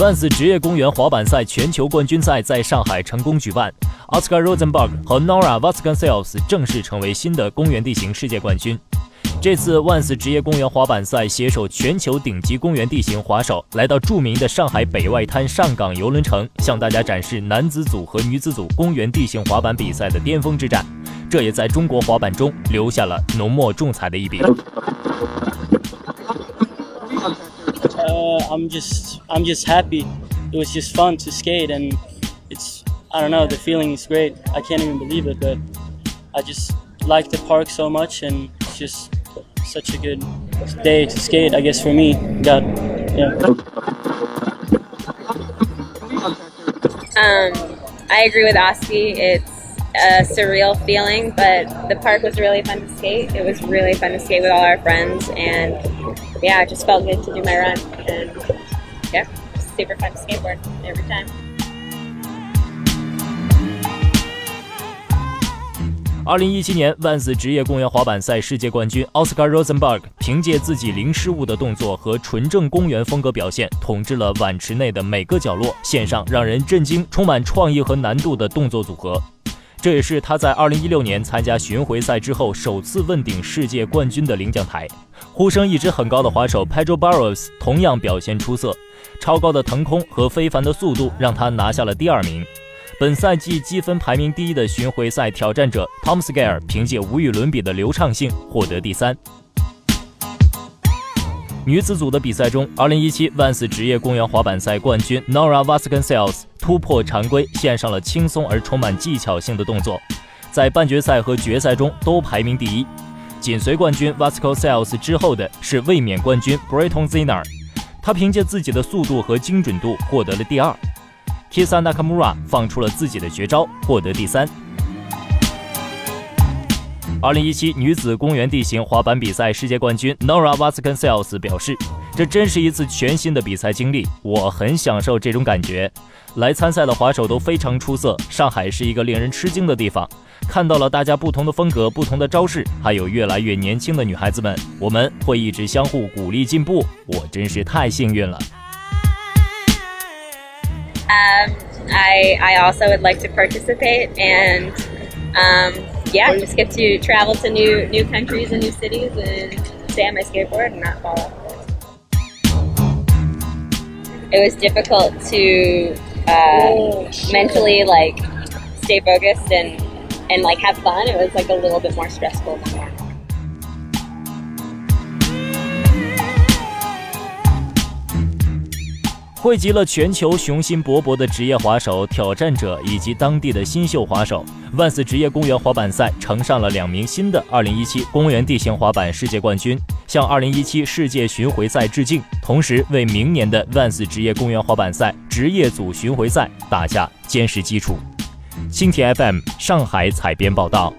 万斯职业公园滑板赛全球冠军赛在上海成功举办，Oscar Rosenberg 和 Nora Vasconcelos 正式成为新的公园地形世界冠军。这次万斯职业公园滑板赛携手全球顶级公园地形滑手，来到著名的上海北外滩上港游轮城，向大家展示男子组和女子组公园地形滑板比赛的巅峰之战。这也在中国滑板中留下了浓墨重彩的一笔。Uh, I'm just I'm just happy. It was just fun to skate, and it's I don't know the feeling is great. I can't even believe it, but I just like the park so much, and it's just such a good day to skate. I guess for me, God, yeah. Um, I agree with Oski. It's a surreal feeling, but the park was really fun to skate. It was really fun to skate with all our friends, and yeah, it just felt good to do my run. And yeah, super fun to skateboard every time. 二零一七年万斯职业公园滑板赛世界冠军奥斯卡·罗森伯格凭借自己零失误的动作和纯正公园风格表现，统治了碗池内的每个角落，献上让人震惊、充满创意和难度的动作组合。 这也是他在二零一六年参加巡回赛之后首次问鼎世界冠军的领奖台。呼声一直很高的滑手 Pedro Barros 同样表现出色，超高的腾空和非凡的速度让他拿下了第二名。本赛季积分排名第一的巡回赛挑战者 Tom s c a r e 凭借无与伦比的流畅性获得第三。女子组的比赛中，2017万斯职业公园滑板赛冠军 Nora Vasconcelos 突破常规，献上了轻松而充满技巧性的动作，在半决赛和决赛中都排名第一。紧随冠军 Vasconcelos 之后的是卫冕冠军 Breton Ziner，他凭借自己的速度和精准度获得了第二。Kisa Nakamura 放出了自己的绝招，获得第三。二零一七女子公园地形滑板比赛世界冠军 Nora Vasconcelos 表示：“这真是一次全新的比赛经历，我很享受这种感觉。来参赛的滑手都非常出色，上海是一个令人吃惊的地方，看到了大家不同的风格、不同的招式，还有越来越年轻的女孩子们，我们会一直相互鼓励进步。我真是太幸运了。” Um, I I also would like to participate and. Um, yeah, just get to travel to new new countries and new cities and stay on my skateboard and not fall off. It was difficult to uh, mentally like stay focused and and like have fun. It was like a little bit more stressful than normal. 汇集了全球雄心勃勃的职业滑手、挑战者以及当地的新秀滑手，万斯职业公园滑板赛呈上了两名新的2017公园地形滑板世界冠军，向2017世界巡回赛致敬，同时为明年的万斯职业公园滑板赛职业组巡回赛打下坚实基础。蜻蜓 FM 上海采编报道。